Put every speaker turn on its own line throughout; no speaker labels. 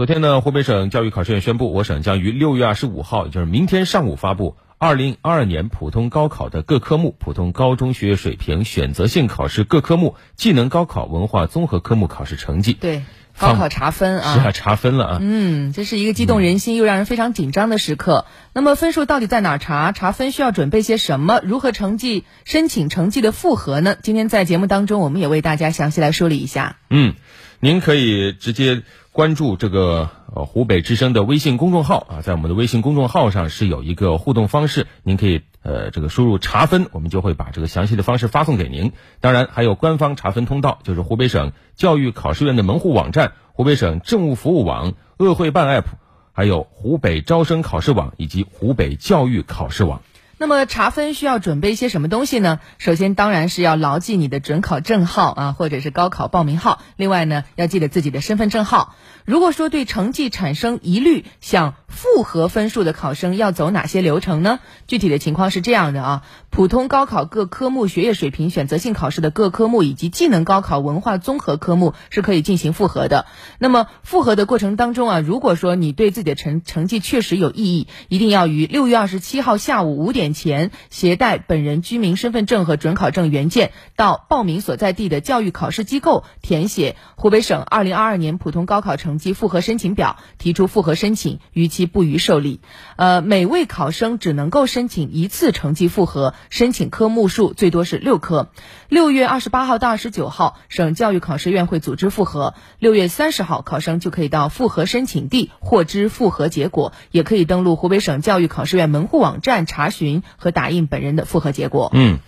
昨天呢，湖北省教育考试院宣布，我省将于六月二十五号，也就是明天上午发布二零二二年普通高考的各科目、普通高中学业水平选择性考试各科目、技能高考文化综合科目考试成绩。
对，高考查分啊，
是啊，查分了啊。
嗯，这是一个激动人心又让人非常紧张的时刻。那么分数到底在哪儿查？查分需要准备些什么？如何成绩申请成绩的复核呢？今天在节目当中，我们也为大家详细来梳理一下。
嗯，您可以直接。关注这个呃湖北之声的微信公众号啊，在我们的微信公众号上是有一个互动方式，您可以呃这个输入查分，我们就会把这个详细的方式发送给您。当然还有官方查分通道，就是湖北省教育考试院的门户网站、湖北省政务服务网、鄂汇办 app，还有湖北招生考试网以及湖北教育考试网。
那么查分需要准备一些什么东西呢？首先当然是要牢记你的准考证号啊，或者是高考报名号。另外呢，要记得自己的身份证号。如果说对成绩产生疑虑，想复核分数的考生要走哪些流程呢？具体的情况是这样的啊：普通高考各科目学业水平选择性考试的各科目以及技能高考文化综合科目是可以进行复核的。那么复核的过程当中啊，如果说你对自己的成成绩确实有异议，一定要于六月二十七号下午五点。前携带本人居民身份证和准考证原件到报名所在地的教育考试机构填写湖北省二零二二年普通高考成绩复核申请表，提出复核申请，逾期不予受理。呃，每位考生只能够申请一次成绩复核，申请科目数最多是六科。六月二十八号到二十九号，省教育考试院会组织复核。六月三十号，考生就可以到复核申请地获知复核结果，也可以登录湖北省教育考试院门户网站查询。和打印本人的复核结果。
嗯，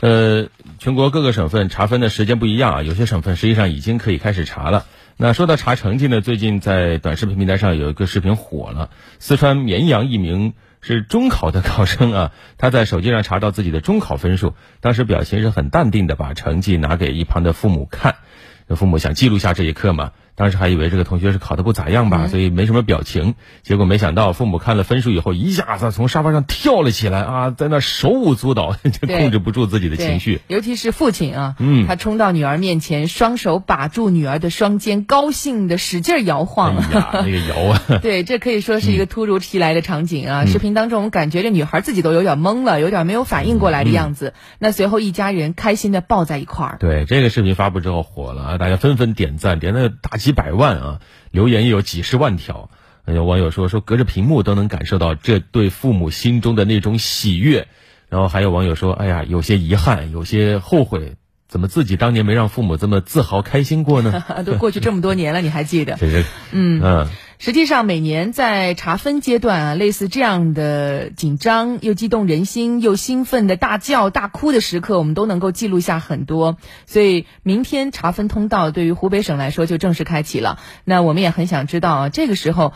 呃，全国各个省份查分的时间不一样啊，有些省份实际上已经可以开始查了。那说到查成绩呢，最近在短视频平台上有一个视频火了，四川绵阳一名是中考的考生啊，他在手机上查到自己的中考分数，当时表情是很淡定的，把成绩拿给一旁的父母看，父母想记录下这一刻嘛。当时还以为这个同学是考的不咋样吧，所以没什么表情。结果没想到，父母看了分数以后，一下子从沙发上跳了起来啊，在那手舞足蹈，就控制不住自己的情绪。
尤其是父亲啊，嗯，他冲到女儿面前，双手把住女儿的双肩，高兴的使劲摇晃。
哎呀，那个摇啊！
对，这可以说是一个突如其来的场景啊。视频当中，我们感觉这女孩自己都有点懵了，有点没有反应过来的样子。那随后一家人开心的抱在一块儿。
对，这个视频发布之后火了啊，大家纷纷点赞，点赞大。几百万啊，留言也有几十万条。有网友说说隔着屏幕都能感受到这对父母心中的那种喜悦。然后还有网友说，哎呀，有些遗憾，有些后悔，怎么自己当年没让父母这么自豪开心过呢？
都过去这么多年了，你还记得？
嗯嗯。
实际上，每年在查分阶段啊，类似这样的紧张又激动人心又兴奋的大叫大哭的时刻，我们都能够记录下很多。所以，明天查分通道对于湖北省来说就正式开启了。那我们也很想知道啊，这个时候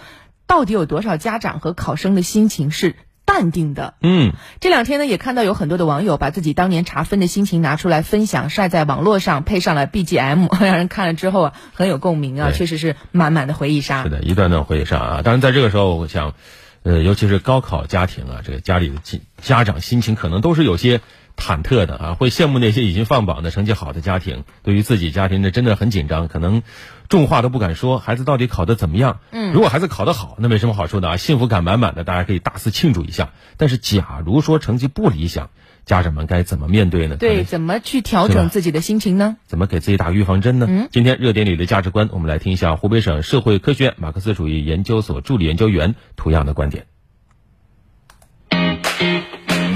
到底有多少家长和考生的心情是？淡定的，
嗯，
这两天呢，也看到有很多的网友把自己当年查分的心情拿出来分享，晒在网络上，配上了 BGM，让人看了之后啊，很有共鸣啊，确实是满满的回忆杀。
是的，一段段回忆杀啊。当然，在这个时候，我想，呃，尤其是高考家庭啊，这个家里的家家长心情可能都是有些。忐忑的啊，会羡慕那些已经放榜的成绩好的家庭。对于自己家庭呢，真的很紧张，可能重话都不敢说。孩子到底考得怎么样？
嗯，
如果孩子考得好，那没什么好说的啊，幸福感满满的，大家可以大肆庆祝一下。但是，假如说成绩不理想，家长们该怎么面对呢？
对，怎么去调整自己的心情呢？
怎么给自己打预防针呢？
嗯，
今天热点里的价值观，我们来听一下湖北省社会科学院马克思主义研究所助理研究员涂阳的观点。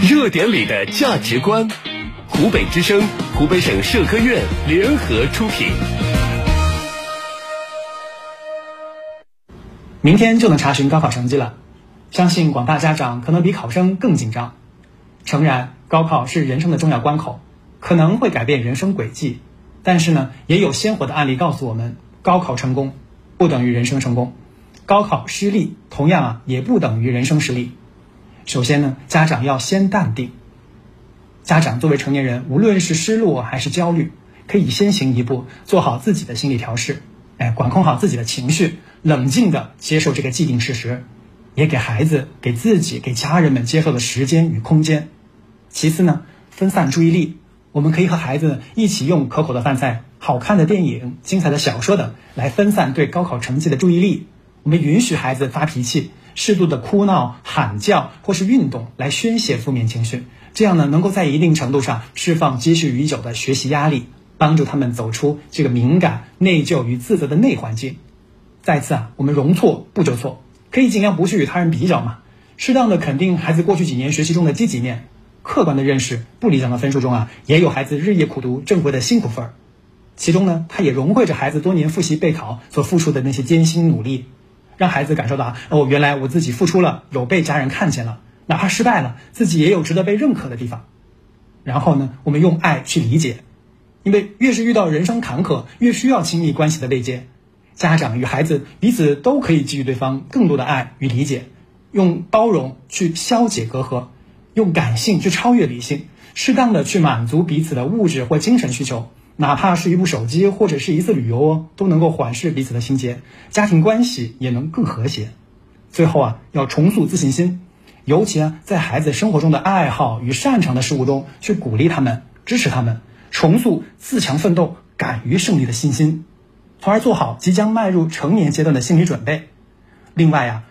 热点里的价值观。湖北之声、湖北省社科院联合出品。
明天就能查询高考成绩了，相信广大家长可能比考生更紧张。诚然，高考是人生的重要关口，可能会改变人生轨迹。但是呢，也有鲜活的案例告诉我们，高考成功不等于人生成功，高考失利同样啊也不等于人生失利。首先呢，家长要先淡定。家长作为成年人，无论是失落还是焦虑，可以先行一步，做好自己的心理调试，哎，管控好自己的情绪，冷静的接受这个既定事实，也给孩子、给自己、给家人们接受的时间与空间。其次呢，分散注意力，我们可以和孩子一起用可口的饭菜、好看的电影、精彩的小说等来分散对高考成绩的注意力，我们允许孩子发脾气，适度的哭闹、喊叫或是运动来宣泄负面情绪，这样呢，能够在一定程度上释放积蓄已久的学习压力，帮助他们走出这个敏感、内疚与自责的内环境。再次啊，我们容错不纠错，可以尽量不去与他人比较嘛，适当的肯定孩子过去几年学习中的积极面，客观的认识不理想的分数中啊，也有孩子日夜苦读挣回的辛苦分儿，其中呢，他也融汇着孩子多年复习备考所付出的那些艰辛努力。让孩子感受到哦，原来我自己付出了，有被家人看见了，哪怕失败了，自己也有值得被认可的地方。然后呢，我们用爱去理解，因为越是遇到人生坎坷，越需要亲密关系的慰藉。家长与孩子彼此都可以给予对方更多的爱与理解，用包容去消解隔阂，用感性去超越理性，适当的去满足彼此的物质或精神需求。哪怕是一部手机或者是一次旅游哦，都能够缓释彼此的心结，家庭关系也能更和谐。最后啊，要重塑自信心，尤其啊，在孩子生活中的爱好与擅长的事物中去鼓励他们、支持他们，重塑自强奋斗、敢于胜利的信心，从而做好即将迈入成年阶段的心理准备。另外呀，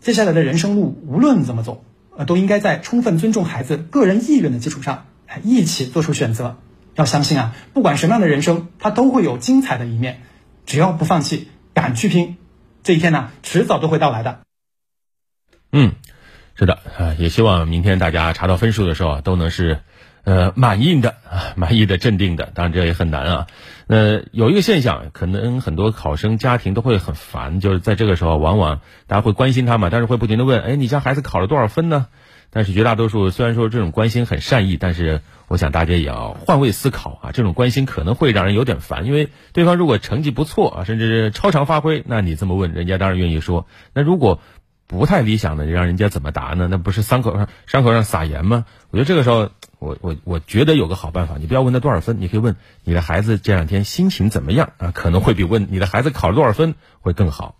接下来的人生路无论怎么走，呃，都应该在充分尊重孩子个人意愿的基础上，一起做出选择。要相信啊，不管什么样的人生，他都会有精彩的一面。只要不放弃，敢去拼，这一天呢，迟早都会到来的。
嗯，是的呃，也希望明天大家查到分数的时候，都能是呃满意的啊，满意的、镇定的。当然这也很难啊。呃，有一个现象，可能很多考生家庭都会很烦，就是在这个时候，往往大家会关心他嘛，但是会不停的问：哎，你家孩子考了多少分呢？但是绝大多数虽然说这种关心很善意，但是我想大家也要换位思考啊，这种关心可能会让人有点烦，因为对方如果成绩不错啊，甚至是超常发挥，那你这么问，人家当然愿意说。那如果不太理想的，你让人家怎么答呢？那不是伤口上伤口上撒盐吗？我觉得这个时候，我我我觉得有个好办法，你不要问他多少分，你可以问你的孩子这两天心情怎么样啊，可能会比问你的孩子考了多少分会更好。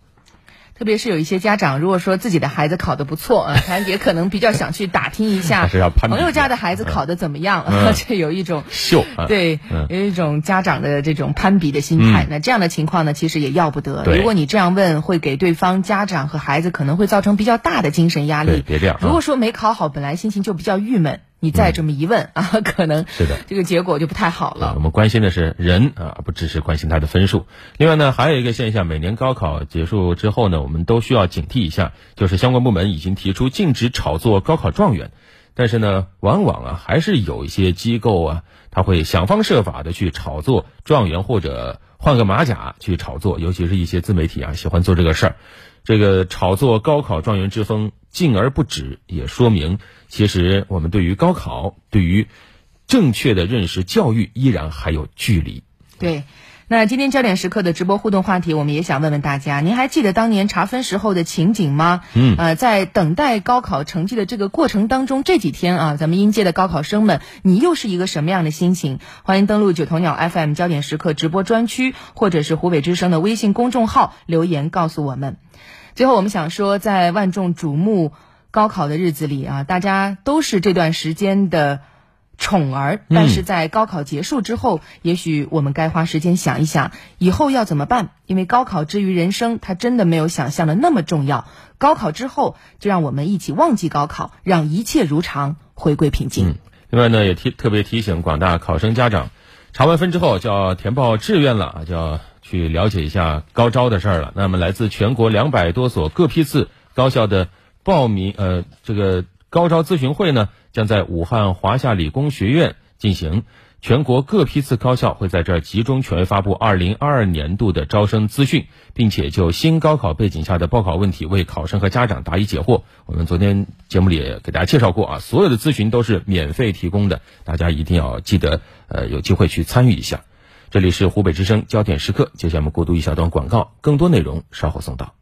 特别是有一些家长，如果说自己的孩子考得不错啊，他也可能比较想去打听一下 朋友家的孩子考得怎么样，这有一种
秀，
对，有一种家长的这种攀比的心态。那这样的情况呢，其实也要不得。如果你这样问，会给对方家长和孩子可能会造成比较大的精神压力。
别这样。
如果说没考好，本来心情就比较郁闷。你再这么一问啊，可能
是的，
这个结果就不太好了。
我们关心的是人啊，不只是关心他的分数。另外呢，还有一个现象，每年高考结束之后呢，我们都需要警惕一下，就是相关部门已经提出禁止炒作高考状元，但是呢，往往啊，还是有一些机构啊，他会想方设法的去炒作状元，或者换个马甲去炒作，尤其是一些自媒体啊，喜欢做这个事儿。这个炒作高考状元之风禁而不止，也说明。其实，我们对于高考、对于正确的认识教育，依然还有距离。
对，那今天焦点时刻的直播互动话题，我们也想问问大家：您还记得当年查分时候的情景吗？
嗯，
呃，在等待高考成绩的这个过程当中，这几天啊，咱们应届的高考生们，你又是一个什么样的心情？欢迎登录九头鸟 FM 焦点时刻直播专区，或者是湖北之声的微信公众号留言告诉我们。最后，我们想说，在万众瞩目。高考的日子里啊，大家都是这段时间的宠儿，但是在高考结束之后，也许我们该花时间想一想以后要怎么办。因为高考之于人生，它真的没有想象的那么重要。高考之后，就让我们一起忘记高考，让一切如常，回归平静。
另外呢，也提特别提醒广大考生家长，查完分之后就要填报志愿了啊，就要去了解一下高招的事儿了。那么，来自全国两百多所各批次高校的。报名呃，这个高招咨询会呢，将在武汉华夏理工学院进行。全国各批次高校会在这集中权威发布二零二二年度的招生资讯，并且就新高考背景下的报考问题为考生和家长答疑解惑。我们昨天节目里也给大家介绍过啊，所有的咨询都是免费提供的，大家一定要记得呃有机会去参与一下。这里是湖北之声焦点时刻，接下来我们过渡一小段广告，更多内容稍后送到。